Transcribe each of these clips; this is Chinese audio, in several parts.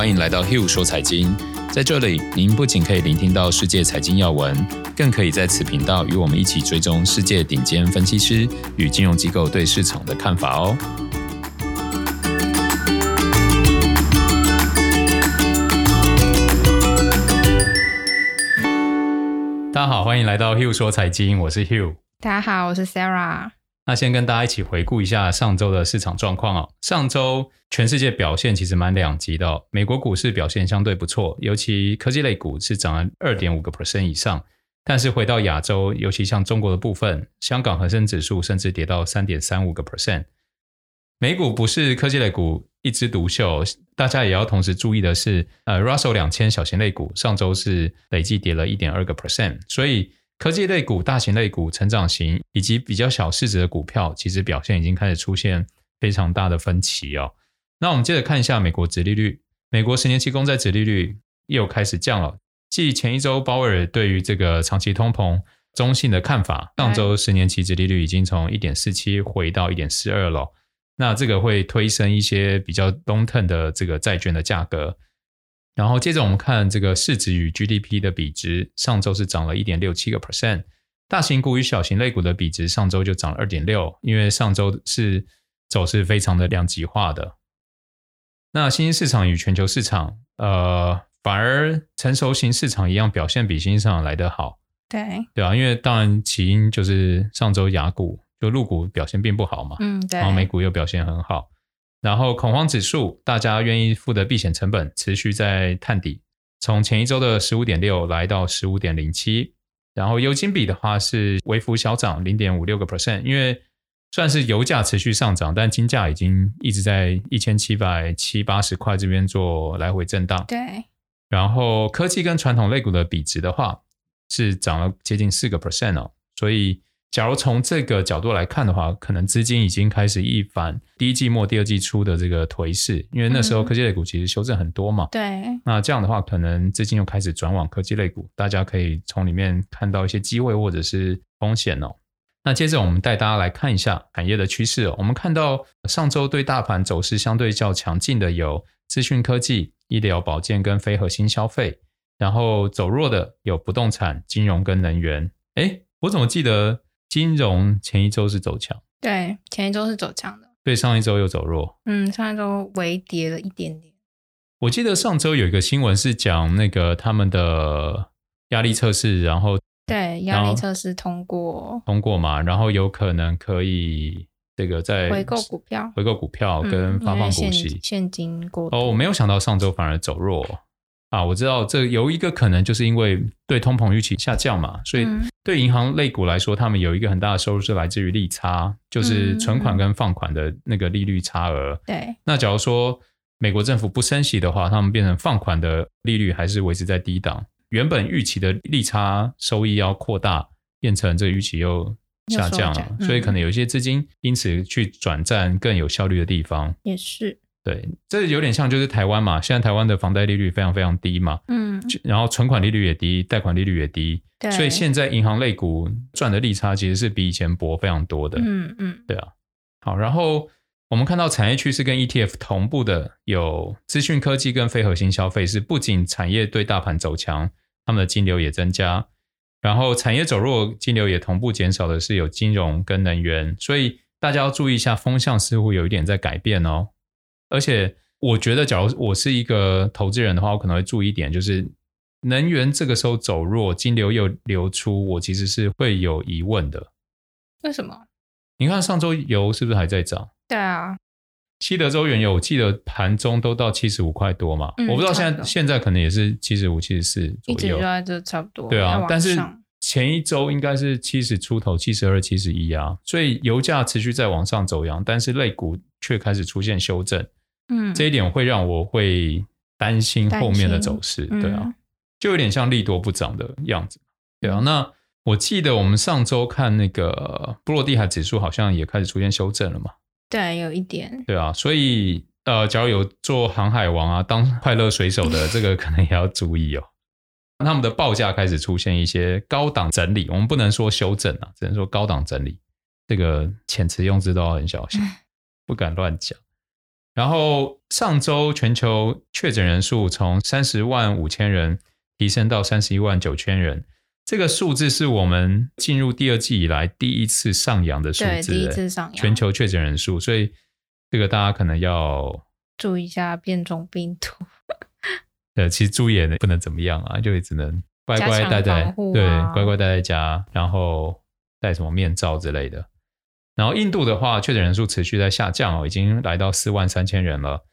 欢迎来到 Hugh 说财经。在这里，您不仅可以聆听到世界财经要闻，更可以在此频道与我们一起追踪世界顶尖分析师与金融机构对市场的看法哦。大家好，欢迎来到 Hugh 说财经，我是 Hugh。大家好，我是 Sarah。那先跟大家一起回顾一下上周的市场状况哦。上周全世界表现其实蛮两极的。美国股市表现相对不错，尤其科技类股是涨了二点五个 percent 以上。但是回到亚洲，尤其像中国的部分，香港恒生指数甚至跌到三点三五个 percent。美股不是科技类股一枝独秀，大家也要同时注意的是，呃，Russell 两千小型类股上周是累计跌了一点二个 percent，所以。科技类股、大型类股、成长型以及比较小市值的股票，其实表现已经开始出现非常大的分歧哦。那我们接着看一下美国殖利率，美国十年期公债殖利率又开始降了。继前一周鲍威尔对于这个长期通膨中性的看法，上周十年期殖利率已经从一点四七回到一点四二了。那这个会推升一些比较 long term 的这个债券的价格。然后接着我们看这个市值与 GDP 的比值，上周是涨了一点六七个 percent。大型股与小型类股的比值上周就涨了二点六，因为上周是走势非常的两极化的。那新兴市场与全球市场，呃，反而成熟型市场一样表现比新兴市场来得好。对，对啊，因为当然起因就是上周雅股就陆股表现并不好嘛，嗯，对，然后美股又表现很好。然后恐慌指数，大家愿意付的避险成本持续在探底，从前一周的十五点六来到十五点零七。然后油金比的话是微幅小涨零点五六个 percent，因为算是油价持续上涨，但金价已经一直在一千七百七八十块这边做来回震荡。对。然后科技跟传统类股的比值的话是涨了接近四个 percent 哦，所以。假如从这个角度来看的话，可能资金已经开始一反第一季末、第二季初的这个颓势，因为那时候科技类股其实修正很多嘛。对。那这样的话，可能资金又开始转往科技类股，大家可以从里面看到一些机会或者是风险哦。那接着我们带大家来看一下产业的趋势哦。我们看到上周对大盘走势相对较强劲的有资讯科技、医疗保健跟非核心消费，然后走弱的有不动产、金融跟能源。诶，我怎么记得？金融前一周是走强，对，前一周是走强的，对，上一周又走弱，嗯，上一周微跌了一点点。我记得上周有一个新闻是讲那个他们的压力测试，然后对，压力测试通过，通过嘛，然后有可能可以这个在回购股票，回购股票跟发放股息，嗯、现金过哦，我没有想到上周反而走弱。啊，我知道这有一个可能，就是因为对通膨预期下降嘛，所以对银行类股来说，他们有一个很大的收入是来自于利差，就是存款跟放款的那个利率差额。对。那假如说美国政府不升息的话，他们变成放款的利率还是维持在低档，原本预期的利差收益要扩大，变成这个预期又下降了，所以可能有一些资金因此去转战更有效率的地方。也是。对，这有点像就是台湾嘛，现在台湾的房贷利率非常非常低嘛，嗯，然后存款利率也低，贷款利率也低，对，所以现在银行类股赚的利差其实是比以前薄非常多的，嗯嗯，对啊。好，然后我们看到产业趋势跟 ETF 同步的有资讯科技跟非核心消费，是不仅产业对大盘走强，他们的金流也增加，然后产业走弱，金流也同步减少的是有金融跟能源，所以大家要注意一下风向似乎有一点在改变哦。而且我觉得，假如我是一个投资人的话，我可能会注意一点，就是能源这个时候走弱，金流又流出，我其实是会有疑问的。为什么？你看上周油是不是还在涨？对啊，西德州原油我记得盘中都到七十五块多嘛，嗯，我不知道现在现在可能也是七十五、七十四左右，一直就在这差不多。对啊，但是前一周应该是七十出头，七十二、七十一啊，所以油价持续在往上走扬，但是类股却开始出现修正。嗯，这一点会让我会担心后面的走势，对啊，就有点像利多不涨的样子，对啊。那我记得我们上周看那个波罗的海指数好像也开始出现修正了嘛，对，有一点，对啊。所以呃，假如有做航海王啊，当快乐水手的，这个可能也要注意哦。他们的报价开始出现一些高档整理，我们不能说修正啊，只能说高档整理。这个遣词用字都要很小心，不敢乱讲。然后上周全球确诊人数从三十万五千人提升到三十一万九千人，这个数字是我们进入第二季以来第一次上扬的数字，第一次上扬全球确诊人数，所以这个大家可能要注意一下变种病毒。呃，其实注意也不能怎么样啊，就只能乖乖待在、啊、对，乖乖待在家，然后戴什么面罩之类的。然后印度的话，确诊人数持续在下降哦，已经来到四万三千人了。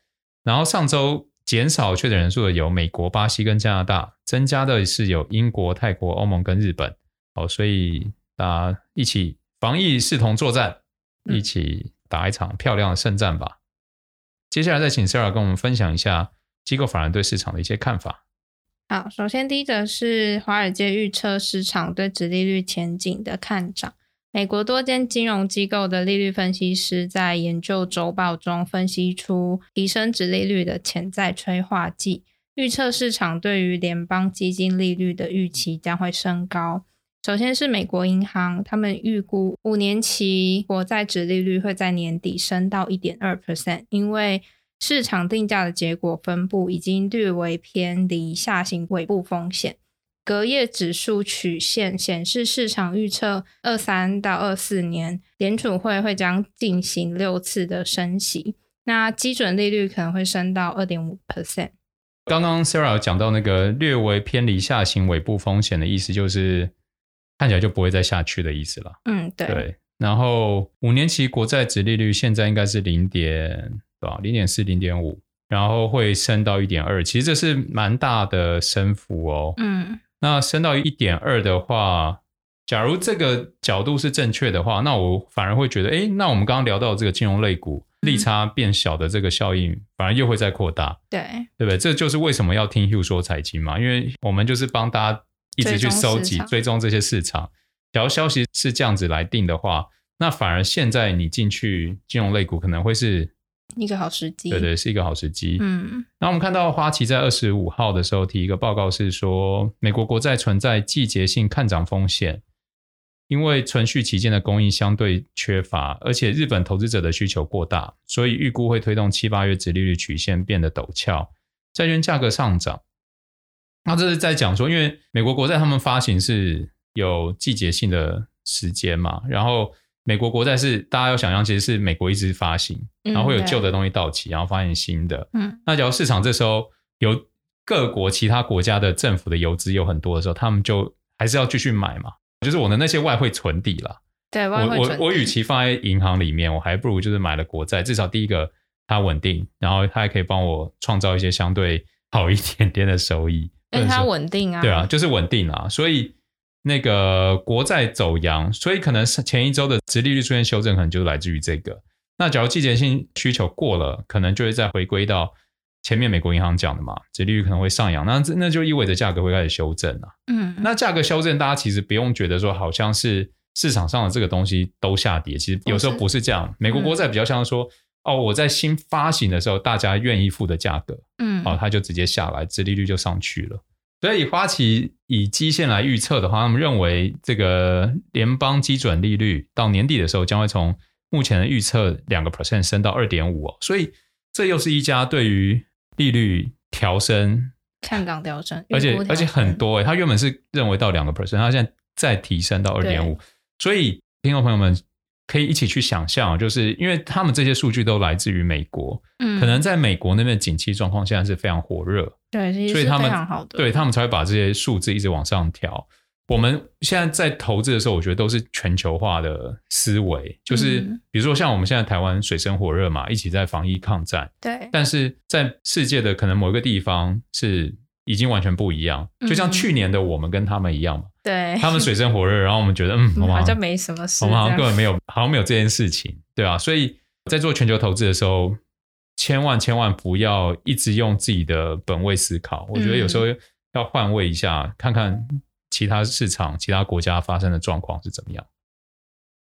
然后上周减少确诊人数的有美国、巴西跟加拿大，增加的是有英国、泰国、欧盟跟日本。哦，所以大家一起防疫，视同作战，一起打一场漂亮的胜战吧。嗯、接下来再请 Sarah 跟我们分享一下机构法人对市场的一些看法。好，首先第一则是华尔街预测市场对殖利率前景的看涨。美国多间金融机构的利率分析师在研究周报中分析出提升殖利率的潜在催化剂，预测市场对于联邦基金利率的预期将会升高。首先是美国银行，他们预估五年期国债殖利率会在年底升到一点二 percent，因为市场定价的结果分布已经略微偏离下行尾部风险。隔夜指数曲线显示，市场预测二三到二四年联储会会将进行六次的升息，那基准利率可能会升到二点五 percent。刚刚 Sarah 有讲到那个略微偏离下行尾部风险的意思，就是看起来就不会再下去的意思了。嗯，对。对。然后五年期国债殖利率现在应该是零点对吧？零点四、零点五，然后会升到一点二。其实这是蛮大的升幅哦。嗯。那升到一点二的话，假如这个角度是正确的话，那我反而会觉得，哎，那我们刚刚聊到这个金融类股利差变小的这个效应，反而又会再扩大，对，对不对？这就是为什么要听 Hugh 说财经嘛，因为我们就是帮大家一直去收集、追踪这些市场。假如消息是这样子来定的话，那反而现在你进去金融类股可能会是。一个好时机，对对，是一个好时机。嗯，那我们看到花旗在二十五号的时候提一个报告，是说美国国债存在季节性看涨风险，因为存续期间的供应相对缺乏，而且日本投资者的需求过大，所以预估会推动七八月殖利率曲线变得陡峭，债券价格上涨。那这是在讲说，因为美国国债他们发行是有季节性的时间嘛，然后。美国国债是大家要想象，其实是美国一直发行，然后会有旧的东西到期，然后发行新的。嗯，那假如市场这时候有各国其他国家的政府的游资有很多的时候，他们就还是要继续买嘛。就是我的那些外汇存底了。对，外汇。我我我与其放在银行里面，我还不如就是买了国债，至少第一个它稳定，然后它还可以帮我创造一些相对好一点点的收益。因为它稳定啊。对啊，就是稳定啊，所以。那个国债走扬，所以可能是前一周的殖利率出现修正，可能就来自于这个。那假如季节性需求过了，可能就会再回归到前面美国银行讲的嘛，殖利率可能会上扬，那那就意味着价格会开始修正了。嗯，那价格修正，大家其实不用觉得说好像是市场上的这个东西都下跌，其实有时候不是这样。美国国债比较像说，哦，我在新发行的时候，大家愿意付的价格，嗯，哦，它就直接下来，殖利率就上去了。所以花旗以基线来预测的话，他们认为这个联邦基准利率到年底的时候将会从目前的预测两个 percent 升到二点五哦。所以这又是一家对于利率调升看涨调升，而且而且很多诶，他原本是认为到两个 percent，他现在再提升到二点五。所以听众朋友们。可以一起去想象，就是因为他们这些数据都来自于美国，嗯，可能在美国那边的景气状况现在是非常火热，对，所以他们对他们才会把这些数字一直往上调。我们现在在投资的时候，我觉得都是全球化的思维，就是比如说像我们现在台湾水深火热嘛，一起在防疫抗战，对，但是在世界的可能某一个地方是。已经完全不一样，就像去年的我们跟他们一样嘛。对，他们水深火热，然后我们觉得，嗯，好像没什么事，我们好像根本没有，好像没有这件事情，对啊。所以在做全球投资的时候，千万千万不要一直用自己的本位思考。我觉得有时候要换位一下，看看其他市场、其他国家发生的状况是怎么样。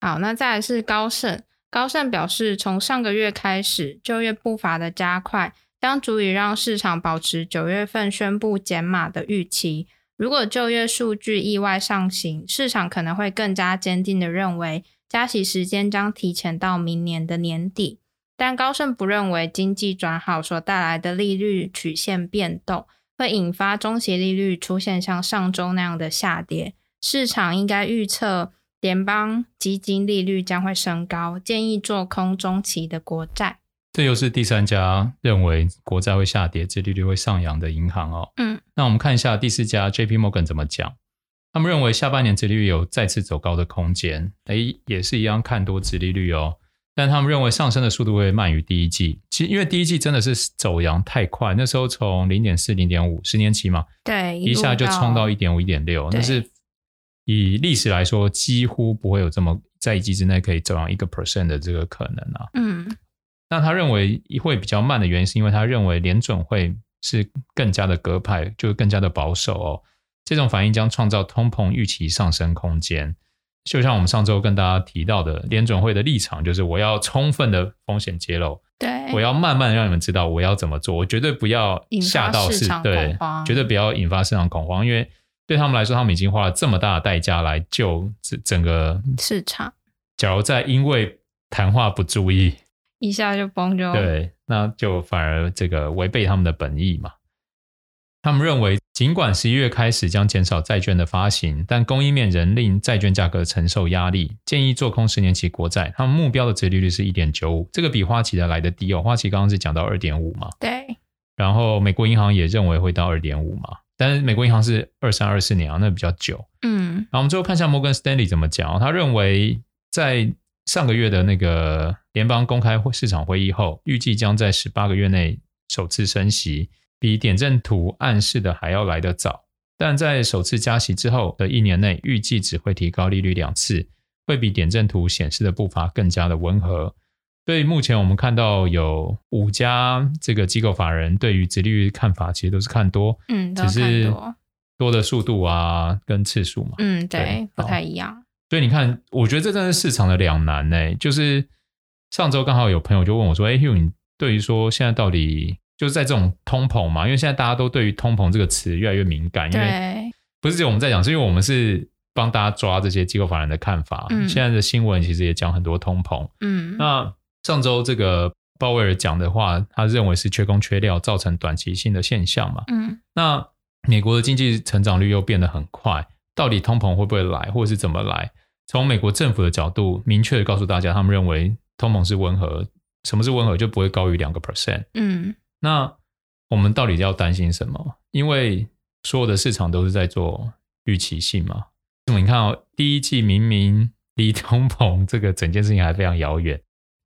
好，那再来是高盛，高盛表示，从上个月开始，就业步伐的加快。将足以让市场保持九月份宣布减码的预期。如果就业数据意外上行，市场可能会更加坚定的认为加息时间将提前到明年的年底。但高盛不认为经济转好所带来的利率曲线变动会引发中期利率出现像上周那样的下跌。市场应该预测联邦基金利率将会升高，建议做空中期的国债。这又是第三家认为国债会下跌、殖利率会上扬的银行哦。嗯，那我们看一下第四家 J.P. Morgan 怎么讲。他们认为下半年殖利率有再次走高的空间，诶，也是一样看多殖利率哦。但他们认为上升的速度会慢于第一季。其实因为第一季真的是走阳太快，那时候从零点四、零点五十年期嘛，对，一下就冲到一点五、一点六，那是以历史来说几乎不会有这么在一季之内可以走扬一个 percent 的这个可能啊。嗯。那他认为会比较慢的原因，是因为他认为联准会是更加的鸽派，就是更加的保守哦。这种反应将创造通膨预期上升空间。就像我们上周跟大家提到的，联准会的立场就是我要充分的风险揭露，对，我要慢慢让你们知道我要怎么做，我绝对不要吓到市场，对，绝对不要引发市场恐慌，因为对他们来说，他们已经花了这么大的代价来救整整个市场。假如再因为谈话不注意，一下就崩就对，那就反而这个违背他们的本意嘛。他们认为，尽管十一月开始将减少债券的发行，但供应面仍令债券价格承受压力，建议做空十年期国债。他们目标的折利率是一点九五，这个比花旗的来得低哦。花旗刚刚是讲到二点五嘛，对。然后美国银行也认为会到二点五嘛，但是美国银行是二三二四年啊，那比较久。嗯。然后我们最后看一下摩根斯丹利怎么讲，他认为在上个月的那个联邦公开市场会议后，预计将在十八个月内首次升息，比点阵图暗示的还要来得早。但在首次加息之后的一年内，预计只会提高利率两次，会比点阵图显示的步伐更加的温和。所以目前我们看到有五家这个机构法人对于殖利率看法，其实都是看多，嗯，只是多的速度啊跟次数嘛，嗯，对，不太一样。所以你看，我觉得这真是市场的两难呢。就是上周刚好有朋友就问我说：“哎，Hugh，你对于说现在到底就是在这种通膨嘛？因为现在大家都对于通膨这个词越来越敏感，因为不是只有我们在讲，是因为我们是帮大家抓这些机构法人的看法。嗯，现在的新闻其实也讲很多通膨。嗯，那上周这个鲍威尔讲的话，他认为是缺工缺料造成短期性的现象嘛。嗯，那美国的经济成长率又变得很快。到底通膨会不会来，或者是怎么来？从美国政府的角度，明确的告诉大家，他们认为通膨是温和。什么是温和？就不会高于两个 percent。嗯，那我们到底要担心什么？因为所有的市场都是在做预期性嘛。那么你看哦，第一季明明离通膨这个整件事情还非常遥远。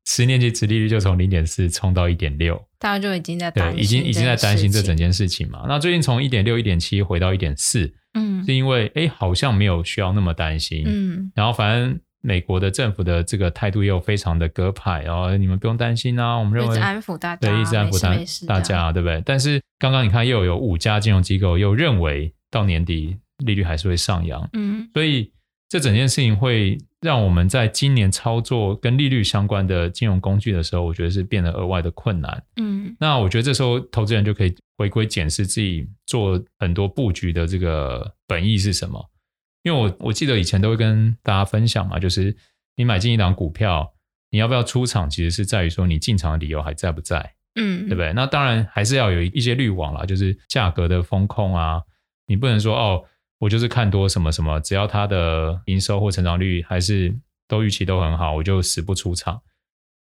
十年期殖利率就从零点四冲到一点六，大家就已经在担心，已经已经在担心这整件事情嘛。那最近从一点六、一点七回到一点四，嗯，是因为哎，好像没有需要那么担心，嗯。然后反正美国的政府的这个态度又非常的鸽派，然后你们不用担心啊，我们认为安抚大家，对，一直安抚大大家，对不对？但是刚刚你看又有五家金融机构又认为到年底利率还是会上扬，嗯，所以这整件事情会。让我们在今年操作跟利率相关的金融工具的时候，我觉得是变得额外的困难。嗯，那我觉得这时候投资人就可以回归检视自己做很多布局的这个本意是什么。因为我我记得以前都会跟大家分享嘛，就是你买进一档股票，你要不要出场，其实是在于说你进场的理由还在不在。嗯，对不对？那当然还是要有一些滤网啦，就是价格的风控啊，你不能说哦。我就是看多什么什么，只要它的营收或成长率还是都预期都很好，我就死不出场。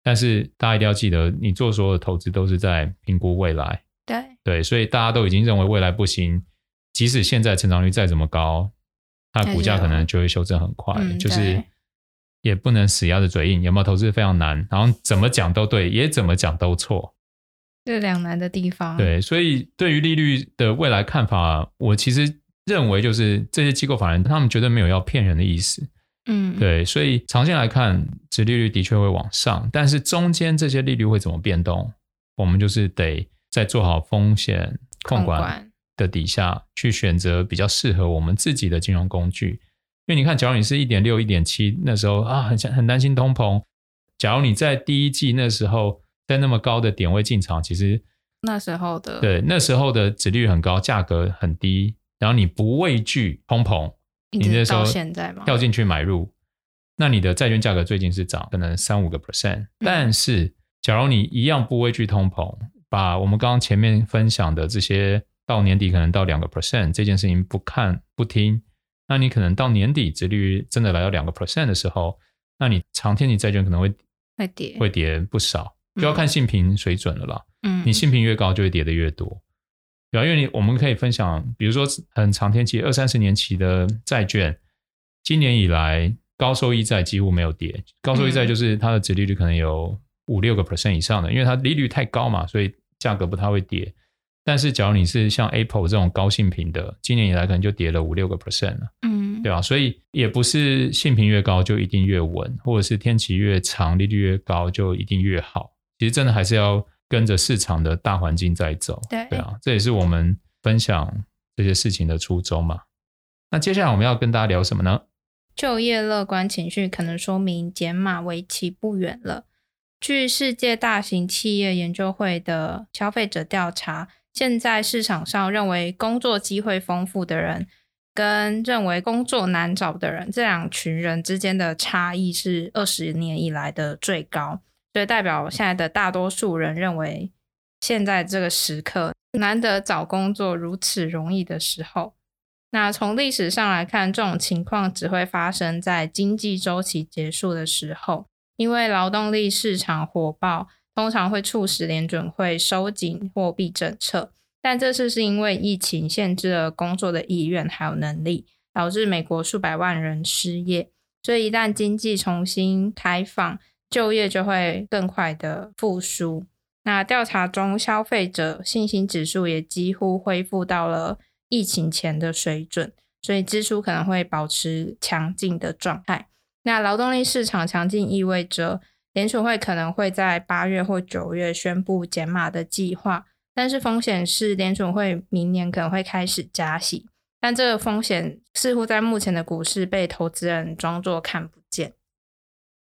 但是大家一定要记得，你做所有的投资都是在评估未来。对对，所以大家都已经认为未来不行，即使现在成长率再怎么高，它股价可能就会修正很快。嗯、就是也不能死鸭子嘴硬，有没有投资非常难，然后怎么讲都对，也怎么讲都错，这两难的地方。对，所以对于利率的未来看法，我其实。认为就是这些机构法人，他们绝对没有要骗人的意思，嗯，对，所以长线来看，殖利率的确会往上，但是中间这些利率会怎么变动，我们就是得再做好风险控管的底下去选择比较适合我们自己的金融工具。因为你看，假如你是一点六、一点七那时候啊，很很担心通膨，假如你在第一季那时候在那么高的点位进场，其实那时候的对那时候的殖利率很高，价格很低。然后你不畏惧通膨，你那时候现在吗跳进去买入，那你的债券价格最近是涨可能三五个 percent，但是假如你一样不畏惧通膨，把我们刚刚前面分享的这些到年底可能到两个 percent 这件事情不看不听，那你可能到年底殖利率真的来到两个 percent 的时候，那你长天期债券可能会会跌，会跌不少，就要看信评水准了啦。嗯，你信评越高，就会跌得越多。对啊，因为你我们可以分享，比如说很长天期二三十年期的债券，今年以来高收益债几乎没有跌。高收益债就是它的殖利率可能有五六个 percent 以上的，因为它利率太高嘛，所以价格不太会跌。但是假如你是像 Apple 这种高性评的，今年以来可能就跌了五六个 percent 了。嗯，对吧？所以也不是性评越高就一定越稳，或者是天期越长利率越高就一定越好。其实真的还是要。跟着市场的大环境在走，对对啊，这也是我们分享这些事情的初衷嘛。那接下来我们要跟大家聊什么呢？就业乐观情绪可能说明减码为期不远了。据世界大型企业研究会的消费者调查，现在市场上认为工作机会丰富的人，跟认为工作难找的人，这两群人之间的差异是二十年以来的最高。所以代表现在的大多数人认为，现在这个时刻难得找工作如此容易的时候。那从历史上来看，这种情况只会发生在经济周期结束的时候，因为劳动力市场火爆，通常会促使联准会收紧货币政策。但这次是因为疫情限制了工作的意愿还有能力，导致美国数百万人失业。所以一旦经济重新开放，就业就会更快的复苏。那调查中，消费者信心指数也几乎恢复到了疫情前的水准，所以支出可能会保持强劲的状态。那劳动力市场强劲意味着联储会可能会在八月或九月宣布减码的计划，但是风险是联储会明年可能会开始加息，但这个风险似乎在目前的股市被投资人装作看不见。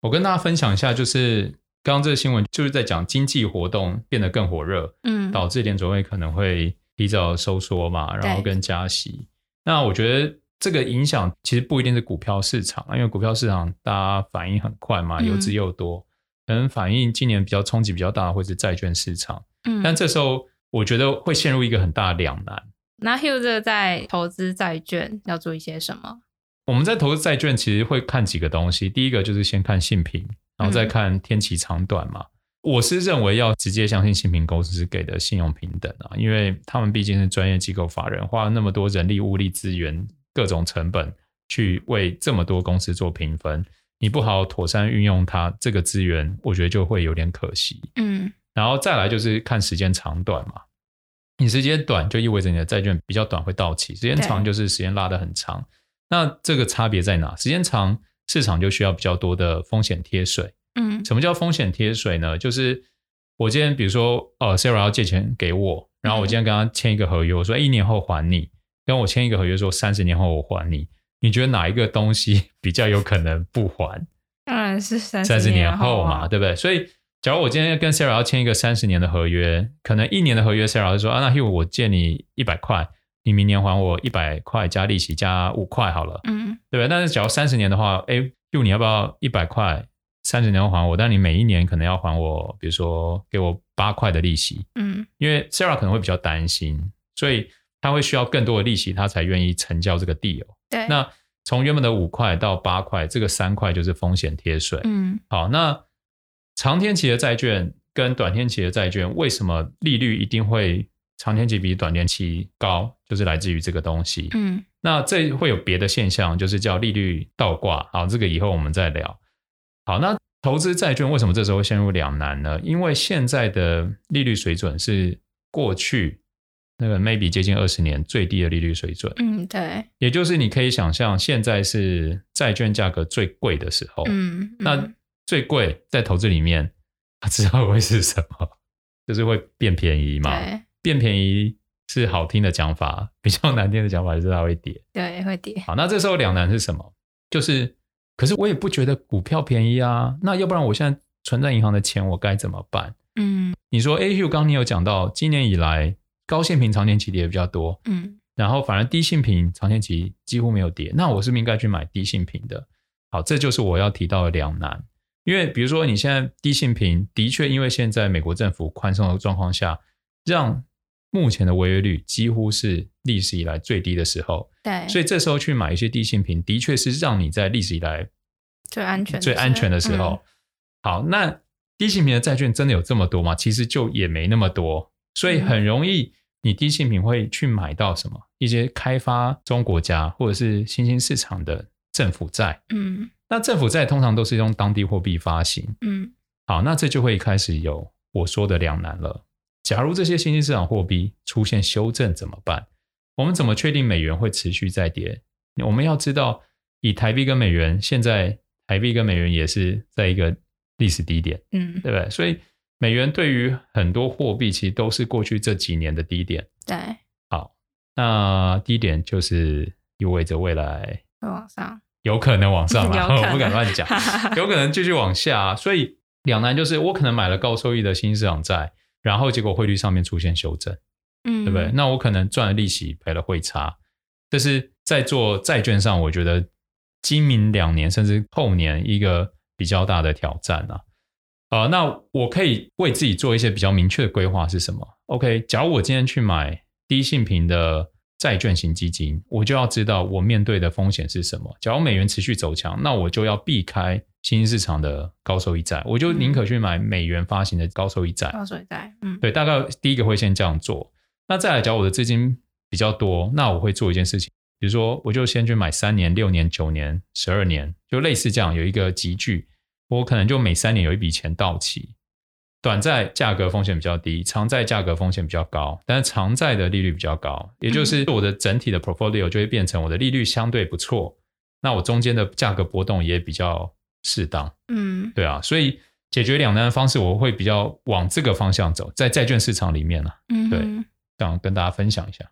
我跟大家分享一下，就是刚刚这个新闻就是在讲经济活动变得更火热，嗯，导致联储会可能会提早收缩嘛，然后跟加息。那我觉得这个影响其实不一定是股票市场，因为股票市场大家反应很快嘛，游资又多，可能反映今年比较冲击比较大的会是债券市场，嗯，但这时候我觉得会陷入一个很大的两难。那 Hugh 在投资债券要做一些什么？我们在投资债券，其实会看几个东西。第一个就是先看信评，然后再看天期长短嘛。嗯、我是认为要直接相信信评公司给的信用平等啊，因为他们毕竟是专业机构法人，花了那么多人力物力资源、各种成本去为这么多公司做评分，你不好好妥善运用它这个资源，我觉得就会有点可惜。嗯，然后再来就是看时间长短嘛。你时间短就意味着你的债券比较短会到期，时间长就是时间拉得很长。那这个差别在哪？时间长，市场就需要比较多的风险贴水。嗯，什么叫风险贴水呢？就是我今天比如说，呃，Sarah 要借钱给我，然后我今天跟他签一个合约，我说一年后还你，跟我签一个合约说三十年后我还你，你觉得哪一个东西 比较有可能不还？当然是三十年后嘛，对不对？所以，假如我今天跟 Sarah 要签一个三十年的合约，可能一年的合约，Sarah 就说啊，那 Hugh 我借你一百块。你明年还我一百块加利息加五块好了，嗯，对吧？但是假如三十年的话，哎，就你要不要一百块三十年后还我？但你每一年可能要还我，比如说给我八块的利息，嗯，因为 Sarah 可能会比较担心，所以他会需要更多的利息，他才愿意成交这个 deal。对，那从原本的五块到八块，这个三块就是风险贴水。嗯，好，那长天期的债券跟短天期的债券，为什么利率一定会？长天期比短天期高，就是来自于这个东西。嗯，那这会有别的现象，就是叫利率倒挂。好，这个以后我们再聊。好，那投资债券为什么这时候会陷入两难呢？因为现在的利率水准是过去那个 maybe 接近二十年最低的利率水准。嗯，对。也就是你可以想象，现在是债券价格最贵的时候。嗯，嗯，那最贵在投资里面，它知道会是什么？就是会变便宜嘛。变便宜是好听的讲法，比较难听的讲法就是它会跌。对，会跌。好，那这时候两难是什么？就是，可是我也不觉得股票便宜啊。那要不然我现在存在银行的钱，我该怎么办？嗯，你说，A Hugh 刚刚你有讲到，今年以来高性平长天期跌的比较多，嗯，然后反而低性平长天期几乎没有跌。那我是不是应该去买低性平的？好，这就是我要提到的两难。因为比如说你现在低性平的确，因为现在美国政府宽松的状况下，让目前的违约率几乎是历史以来最低的时候。对，所以这时候去买一些低性平，的确是让你在历史以来最安全、最安全的时候。嗯、好，那低性平的债券真的有这么多吗？其实就也没那么多，所以很容易你低信品会去买到什么一些开发中国家或者是新兴市场的政府债。嗯，那政府债通常都是用当地货币发行。嗯，好，那这就会开始有我说的两难了。假如这些新兴市场货币出现修正怎么办？我们怎么确定美元会持续再跌？我们要知道，以台币跟美元，现在台币跟美元也是在一个历史低点，嗯，对不对？所以美元对于很多货币其实都是过去这几年的低点。对，好，那低点就是意味着未来会往上，有可能往上嘛？我不敢乱讲，有可能继续往下。所以两难就是，我可能买了高收益的新兴市场债，然后结果汇率上面出现修正。嗯，对不对？那我可能赚了利息，赔了汇差，这是在做债券上，我觉得今明两年甚至后年一个比较大的挑战啊。呃，那我可以为自己做一些比较明确的规划是什么？OK，假如我今天去买低信评的债券型基金，我就要知道我面对的风险是什么。假如美元持续走强，那我就要避开新兴市场的高收益债，我就宁可去买美元发行的高收益债。高收益债，嗯，对，大概第一个会先这样做。那再来讲，我的资金比较多，那我会做一件事情，比如说，我就先去买三年、六年、九年、十二年，就类似这样，有一个级距，我可能就每三年有一笔钱到期。短债价格风险比较低，长债价格风险比较高，但是长债的利率比较高，也就是我的整体的 portfolio 就会变成我的利率相对不错，那我中间的价格波动也比较适当。嗯，对啊，所以解决两难的方式，我会比较往这个方向走，在债券市场里面呢、啊，嗯，对。想跟大家分享一下。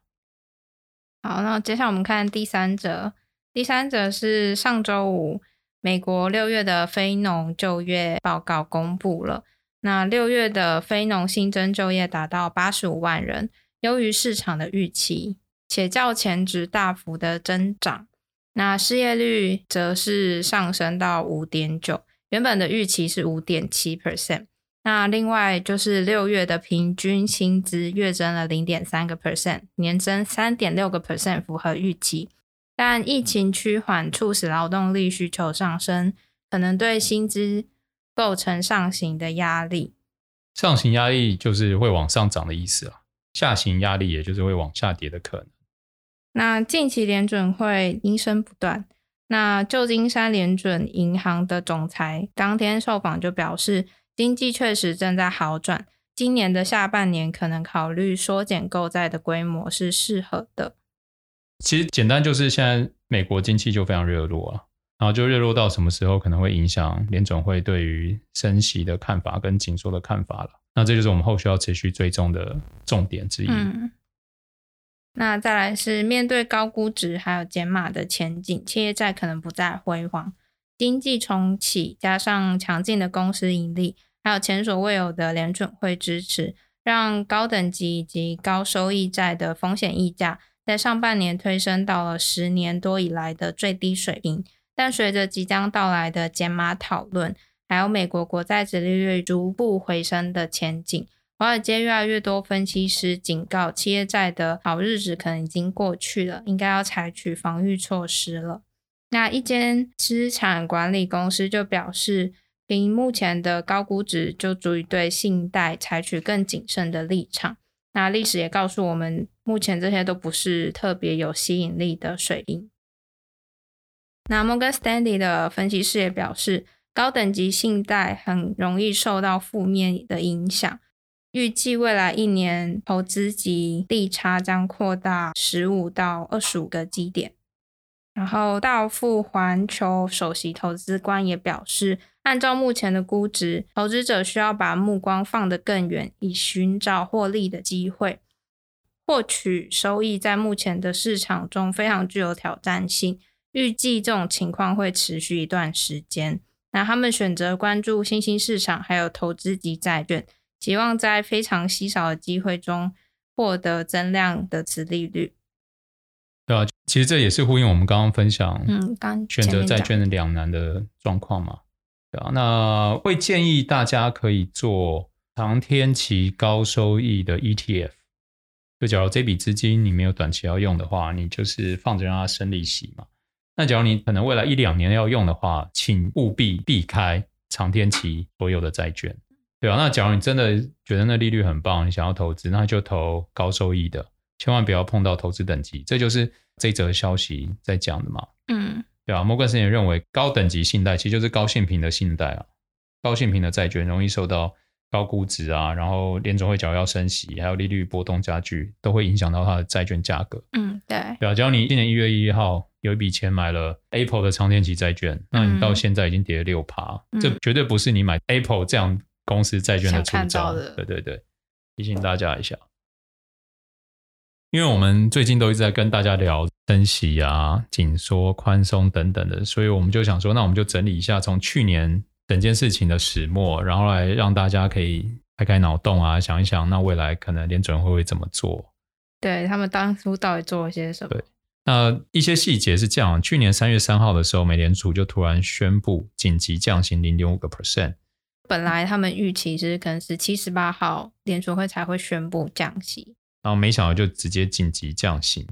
好，那接下来我们看第三者。第三者是上周五，美国六月的非农就业报告公布了。那六月的非农新增就业达到八十五万人，优于市场的预期，且较前值大幅的增长。那失业率则是上升到五点九，原本的预期是五点七 percent。那另外就是六月的平均薪资月增了零点三个 percent，年增三点六个 percent，符合预期。但疫情趋缓，促使劳动力需求上升，可能对薪资构成上行的压力。上行压力就是会往上涨的意思啊，下行压力也就是会往下跌的可能。那近期联准会鹰声不断，那旧金山联准银行的总裁当天受访就表示。经济确实正在好转，今年的下半年可能考虑缩减购债的规模是适合的。其实简单就是现在美国经济就非常热络啊，然后就热络到什么时候可能会影响联准会对于升息的看法跟紧缩的看法了。那这就是我们后续要持续追踪的重点之一。嗯，那再来是面对高估值还有减码的前景，企业债可能不再辉煌，经济重启加上强劲的公司盈利。还有前所未有的联准会支持，让高等级以及高收益债的风险溢价在上半年推升到了十年多以来的最低水平。但随着即将到来的减码讨论，还有美国国债殖利率逐步回升的前景，华尔街越来越多分析师警告，企业债的好日子可能已经过去了，应该要采取防御措施了。那一间资产管理公司就表示，凭目前的高估值，就足以对信贷采取更谨慎的立场。那历史也告诉我们，目前这些都不是特别有吸引力的水平。那摩根斯丹利的分析师也表示，高等级信贷很容易受到负面的影响，预计未来一年投资级利差将扩大十五到二十五个基点。然后，道富环球首席投资官也表示，按照目前的估值，投资者需要把目光放得更远，以寻找获利的机会。获取收益在目前的市场中非常具有挑战性，预计这种情况会持续一段时间。那他们选择关注新兴市场，还有投资及债券，期望在非常稀少的机会中获得增量的殖利率。对啊，其实这也是呼应我们刚刚分享，嗯，刚选择债券的两难的状况嘛。对啊，那会建议大家可以做长天期高收益的 ETF。就假如这笔资金你没有短期要用的话，你就是放着让它生利息嘛。那假如你可能未来一两年要用的话，请务必避开长天期所有的债券，对啊，那假如你真的觉得那利率很棒，你想要投资，那就投高收益的，千万不要碰到投资等级。这就是这则消息在讲的嘛。嗯，对啊，摩根士丹利认为高等级信贷其实就是高信评的信贷啊，高信评的债券容易受到。高估值啊，然后联总会假如要升息，还有利率波动加剧，都会影响到它的债券价格。嗯，对。对啊，假如你今年一月一号有一笔钱买了 Apple 的长天期债券，那你到现在已经跌了六趴，嗯，这绝对不是你买 Apple 这样公司债券的初衷。对对对，提醒大家一下。因为我们最近都一直在跟大家聊升息啊、紧缩、宽松等等的，所以我们就想说，那我们就整理一下从去年。整件事情的始末，然后来让大家可以开开脑洞啊，想一想，那未来可能联准会会怎么做？对，他们当初到底做了些什么？对，那一些细节是这样：去年三月三号的时候，美联储就突然宣布紧急降息零点五个 percent。本来他们预期是可能是七、十八号联储会才会宣布降息，然后没想到就直接紧急降息。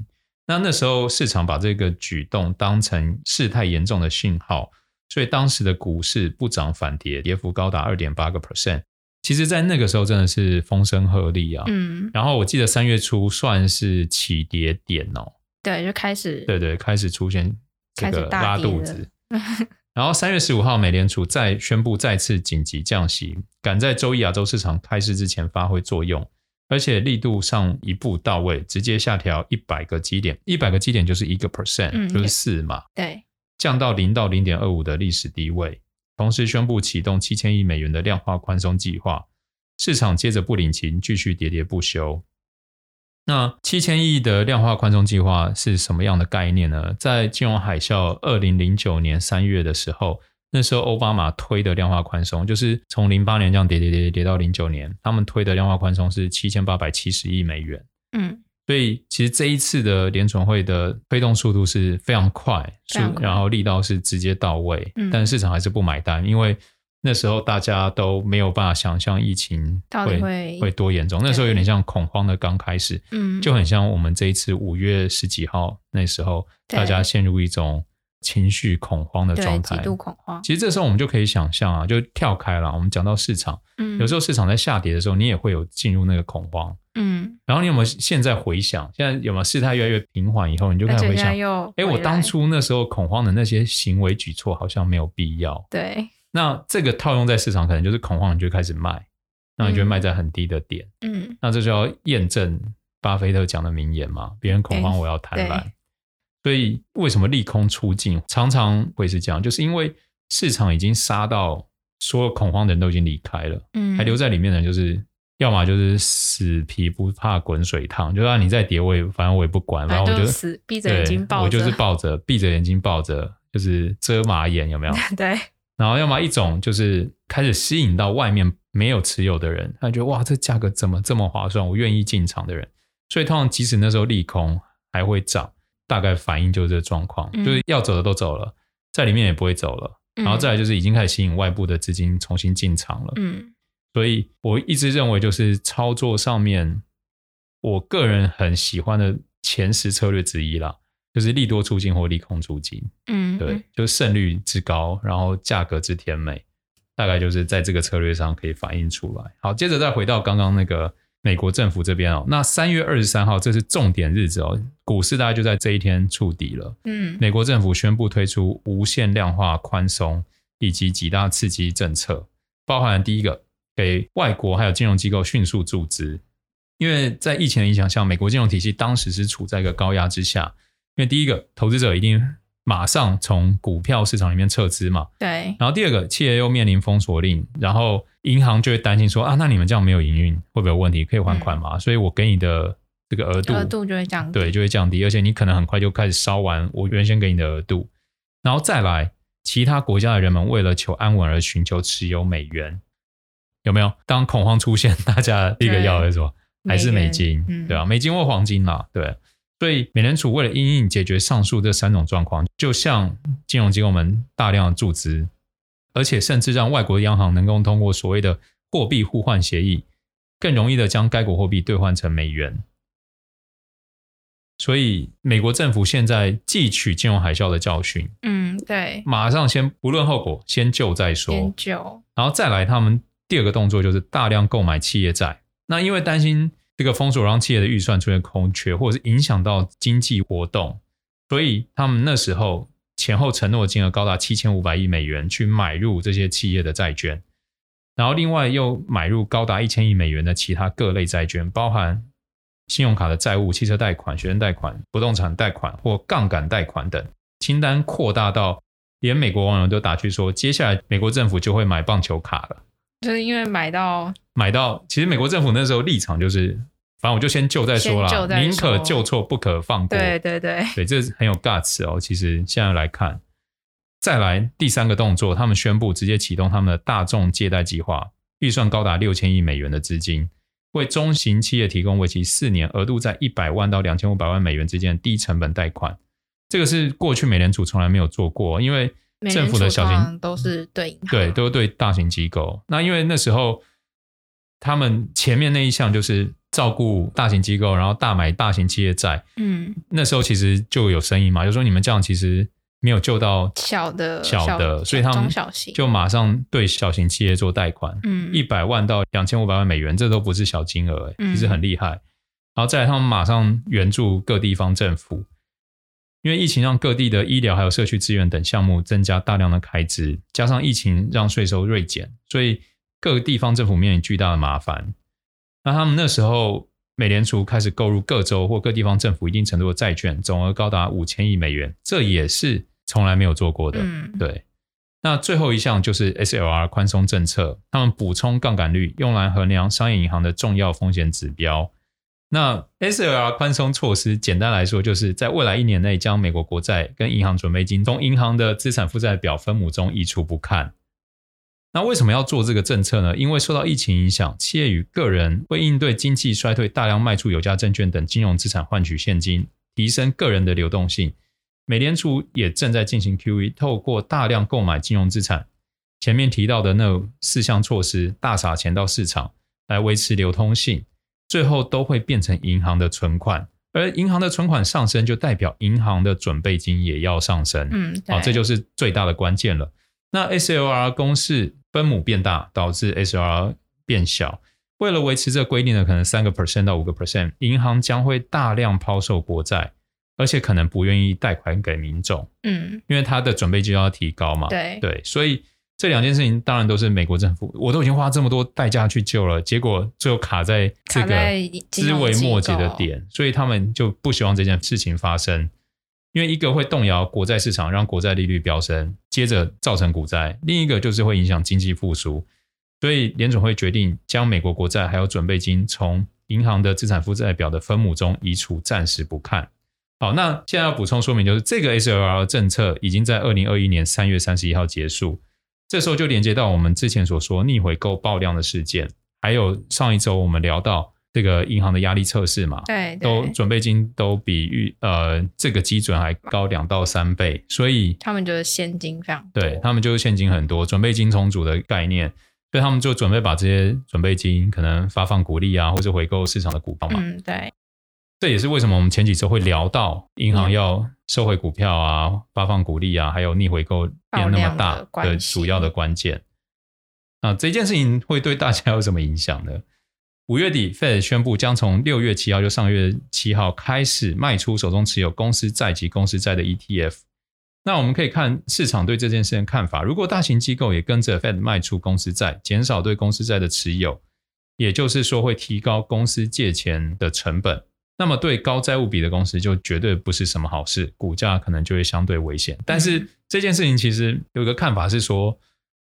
那那时候市场把这个举动当成事态严重的信号。所以当时的股市不涨反跌，跌幅高达二点八个 percent。其实，在那个时候真的是风声鹤唳啊。嗯。然后我记得三月初算是起跌点哦。对，就开始。对对，开始出现这个拉肚子。然后三月十五号，美联储再宣布再次紧急降息，赶在周一亚洲市场开市之前发挥作用，而且力度上一步到位，直接下调一百个基点，一百个基点就是一个 percent，就是四嘛。对。降到零到零点二五的历史低位，同时宣布启动七千亿美元的量化宽松计划，市场接着不领情，继续喋喋不休。那七千亿的量化宽松计划是什么样的概念呢？在金融海啸二零零九年三月的时候，那时候奥巴马推的量化宽松，就是从零八年这样跌跌跌跌到零九年，他们推的量化宽松是七千八百七十亿美元。嗯。所以其实这一次的联准会的推动速度是非常快，速然后力道是直接到位，嗯，但市场还是不买单，因为那时候大家都没有办法想象疫情会会，会多严重，那时候有点像恐慌的刚开始，嗯，就很像我们这一次五月十几号那时候，大家陷入一种情绪恐慌的状态，极度恐慌。其实这时候我们就可以想象啊，就跳开了，我们讲到市场，嗯，有时候市场在下跌的时候，你也会有进入那个恐慌。嗯，然后你有没有现在回想，现在有没有事态越来越平缓以后，你就开始回想，哎，我当初那时候恐慌的那些行为举措好像没有必要。对，那这个套用在市场，可能就是恐慌，你就开始卖，那你就会卖在很低的点。嗯，那这就要验证巴菲特讲的名言嘛，别人恐慌，我要贪婪。所以为什么利空出尽常常会是这样？就是因为市场已经杀到所有恐慌的人都已经离开了，嗯，还留在里面的人就是。要么就是死皮不怕滚水烫，就让你再跌，我也反正我也不管，然后我就死闭着眼睛抱着，我就是抱着闭着眼睛抱着，就是遮马眼，有没有？对。然后要么一种就是开始吸引到外面没有持有的人，他觉得哇，这价格怎么这么划算，我愿意进场的人。所以通常即使那时候利空还会涨，大概反应就是这个状况，嗯，就是要走的都走了，在里面也不会走了，然后再来就是已经开始吸引外部的资金重新进场了，嗯。所以我一直认为，就是操作上面，我个人很喜欢的前十策略之一啦，就是利多出金或利空出金。嗯，对，就是胜率之高，然后价格之甜美，大概就是在这个策略上可以反映出来。好，接着再回到刚刚那个美国政府这边哦，那三月二十三号这是重点日子哦，股市大概就在这一天触底了。嗯，美国政府宣布推出无限量化宽松以及几大刺激政策，包含第一个。给外国还有金融机构迅速注资，因为在疫情的影响下，美国金融体系当时是处在一个高压之下。因为第一个，投资者一定马上从股票市场里面撤资嘛，对。然后第二个，企业又面临封锁令，然后银行就会担心说啊，那你们这样没有营运，会不会有问题？可以还款吗？嗯、所以我给你的这个额度，额度就会降低，对，就会降低，而且你可能很快就开始烧完我原先给你的额度，然后再来，其他国家的人们为了求安稳而寻求持有美元。有没有？当恐慌出现，大家第一个要的是什么？还是美金？嗯、对啊，美金或黄金啦。对，所以美联储为了因应解决上述这三种状况，就向金融机构们大量的注资，而且甚至让外国央行能够通过所谓的货币互换协议，更容易的将该国货币兑换成美元。所以，美国政府现在汲取金融海啸的教训，嗯，对，马上先不论后果，先救再说，先救，然后再来，他们第二个动作就是大量购买企业债。那因为担心这个封锁让企业的预算出现空缺，或者是影响到经济活动，所以他们那时候前后承诺金额高达七千五百亿美元去买入这些企业的债券，然后另外又买入高达一千亿美元的其他各类债券，包含。信用卡的债务、汽车贷款、学生贷款、不动产贷款或杠杆贷款等，清单扩大到连美国网友都打趣说，接下来美国政府就会买棒球卡了。就是因为买到买到，其实美国政府那时候立场就是，反正我就先救再说啦，宁可救错不可放过。对对对，对，这是很有 guts 哦。其实现在来看，再来第三个动作，他们宣布直接启动他们的大众借贷计划，预算高达六千亿美元的资金。为中型企业提供为期四年、额度在一百万到两千五百万美元之间的低成本贷款，这个是过去美联储从来没有做过，因为政府的小型都是对对都是对大型机构。那因为那时候他们前面那一项就是照顾大型机构，然后大买大型企业债，嗯，那时候其实就有声音嘛，就说你们这样其实。没有救到小的小的，所以他们就马上对小型企业做贷款，嗯，一百万到两千五百万美元，这都不是小金额，其实很厉害。然后再来，他们马上援助各地方政府，因为疫情让各地的医疗还有社区资源等项目增加大量的开支，加上疫情让税收锐减，所以各个地方政府面临巨大的麻烦。那他们那时候，美联储开始购入各州或各地方政府一定程度的债券，总额高达五千亿美元，这也是从来没有做过的。嗯，对。那最后一项就是 SLR 宽松政策，他们补充杠杆率，用来衡量商业银行的重要风险指标。那 SLR 宽松措施，简单来说，就是在未来一年内将美国国债跟银行准备金从银行的资产负债表分母中移除不看。那为什么要做这个政策呢？因为受到疫情影响，企业与个人为应对经济衰退，大量卖出有价证券等金融资产换取现金，提升个人的流动性。美联储也正在进行 QE，透过大量购买金融资产，前面提到的那四项措施，大撒钱到市场来维持流通性，最后都会变成银行的存款，而银行的存款上升，就代表银行的准备金也要上升。嗯，好，这就是最大的关键了。那 SLR 公式。分母变大，导致 SLR 变小。为了维持这规定的可能三个 percent 到五个 percent，银行将会大量抛售国债，而且可能不愿意贷款给民众。嗯，因为它的准备金要提高嘛。对对，所以这两件事情当然都是美国政府，我都已经花这么多代价去救了，结果最后卡在这个枝微末节的点，所以他们就不希望这件事情发生。因为一个会动摇国债市场，让国债利率飙升，接着造成股灾；另一个就是会影响经济复苏。所以联准会决定将美国国债还有准备金从银行的资产负债表的分母中移除，暂时不看。好，那现在要补充说明，就是这个 SLR 政策已经在二零二一年三月三十一号结束，这时候就连接到我们之前所说逆回购爆量的事件，还有上一周我们聊到。这个银行的压力测试嘛，对，对，都准备金都比预呃这个基准还高两到三倍，所以他们就是现金非常对，他们就是现金很多，准备金充足的概念，所以他们就准备把这些准备金可能发放股利啊，或者回购市场的股票嘛。嗯，对，这也是为什么我们前几周会聊到银行要收回股票啊，嗯、发放股利啊，还有逆回购变那么大的主要的关键。那这件事情会对大家有什么影响呢？五月底，Fed 宣布将从六月七号，就上个月七号开始卖出手中持有公司债及公司债的 ETF。那我们可以看市场对这件事的看法。如果大型机构也跟着 Fed 卖出公司债，减少对公司债的持有，也就是说会提高公司借钱的成本，那么对高债务比的公司就绝对不是什么好事，股价可能就会相对危险。但是这件事情其实有一个看法是说，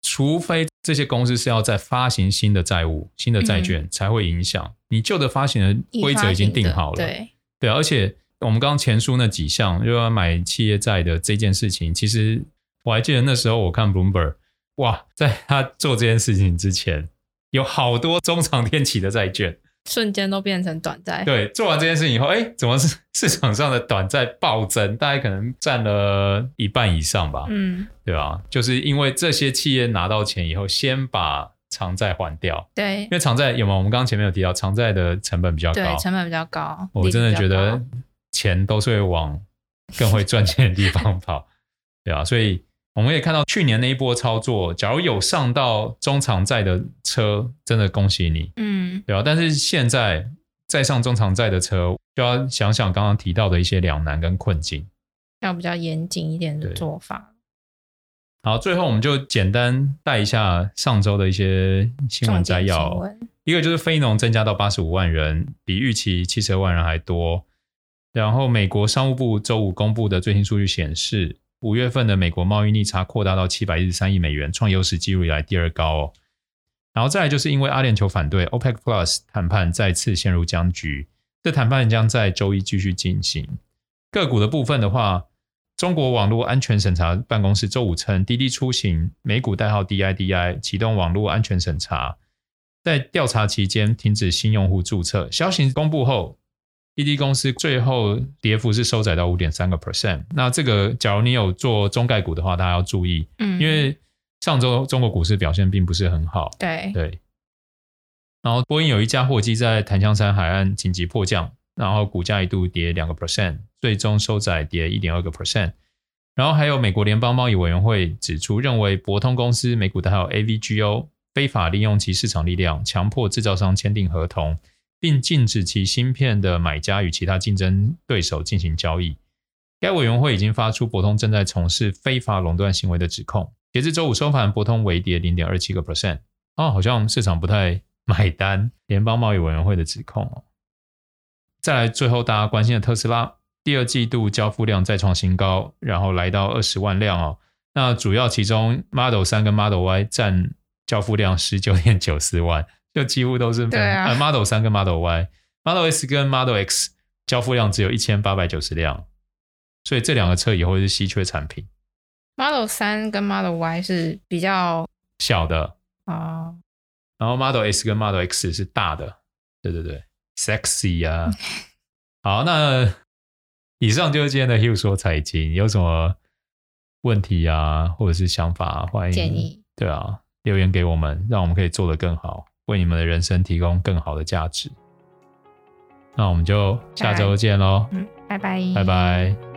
除非这些公司是要在发行新的债务、新的债券，才会影响、嗯、你旧的发行的规则已经定好了。对对，而且我们刚刚前述那几项又要买企业债的这件事情，其实我还记得那时候我看 Bloomberg，哇，在他做这件事情之前，有好多中长天期的债券，瞬间都变成短债。对，做完这件事情以后，哎，怎么是 市场上的短债暴增？大概可能占了一半以上吧。嗯，对吧？就是因为这些企业拿到钱以后，先把长债还掉。对，因为长债有没有？我们刚刚前面有提到，长债的成本比较高，对，成本比较高。我真的觉得钱都是会往更会赚钱的地方跑，对啊，所以。我们也看到去年那一波操作，假如有上到中长债的车，真的恭喜你，嗯，对吧？但是现在再上中长债的车，就要想想刚刚提到的一些两难跟困境，要比较严谨一点的做法。好，最后我们就简单带一下上周的一些新闻摘要。一个就是非农增加到八十五万人，比预期七十二万人还多。然后美国商务部周五公布的最新数据显示。五月份的美国贸易逆差扩大到七百一十三亿美元，创有史纪录以来第二高哦。然后再来就是因为阿联酋反对 OPEC Plus 谈判再次陷入僵局，这谈判将在周一继续进行。个股的部分的话，中国网络安全审查办公室周五称，滴滴出行美股代号 DIDI 启动网络安全审查，在调查期间停止新用户注册。消息公布后。滴滴公司最后跌幅是收窄到五点三个 percent。那这个，假如你有做中概股的话，大家要注意，嗯，因为上周中国股市表现并不是很好，对对。然后波音有一架货机在檀香山海岸紧急迫降，然后股价一度跌两个 percent，最终收窄跌一点二个 percent。然后还有美国联邦贸易委员会指出，认为博通公司美股的还有 AVGO 非法利用其市场力量，强迫制造商签订合同。并禁止其芯片的买家与其他竞争对手进行交易。该委员会已经发出博通正在从事非法垄断行为的指控。截至周五收盘，博通微跌零点二七个 percent。哦，好像市场不太 买单联邦贸易委员会的指控哦。再来，最后大家关心的特斯拉，第二季度交付量再创新高，然后来到二十万辆哦。那主要其中 Model 3跟 Model Y 占交付量十九点九四万。就几乎都是对啊，Model 三跟 Model Y，Model S 跟 Model X 交付量只有一千八百九十辆，所以这两个车以后是稀缺产品。Model 三跟 Model Y 是比较小的哦，然后 Model S 跟 Model X 是大的，对对对，sexy 啊。好，那以上就是今天的 Hugh 说财经，有什么问题啊，或者是想法，欢迎建议，对啊，留言给我们，让我们可以做得更好。为你们的人生提供更好的价值，那我们就下周见喽！嗯，拜拜，拜拜。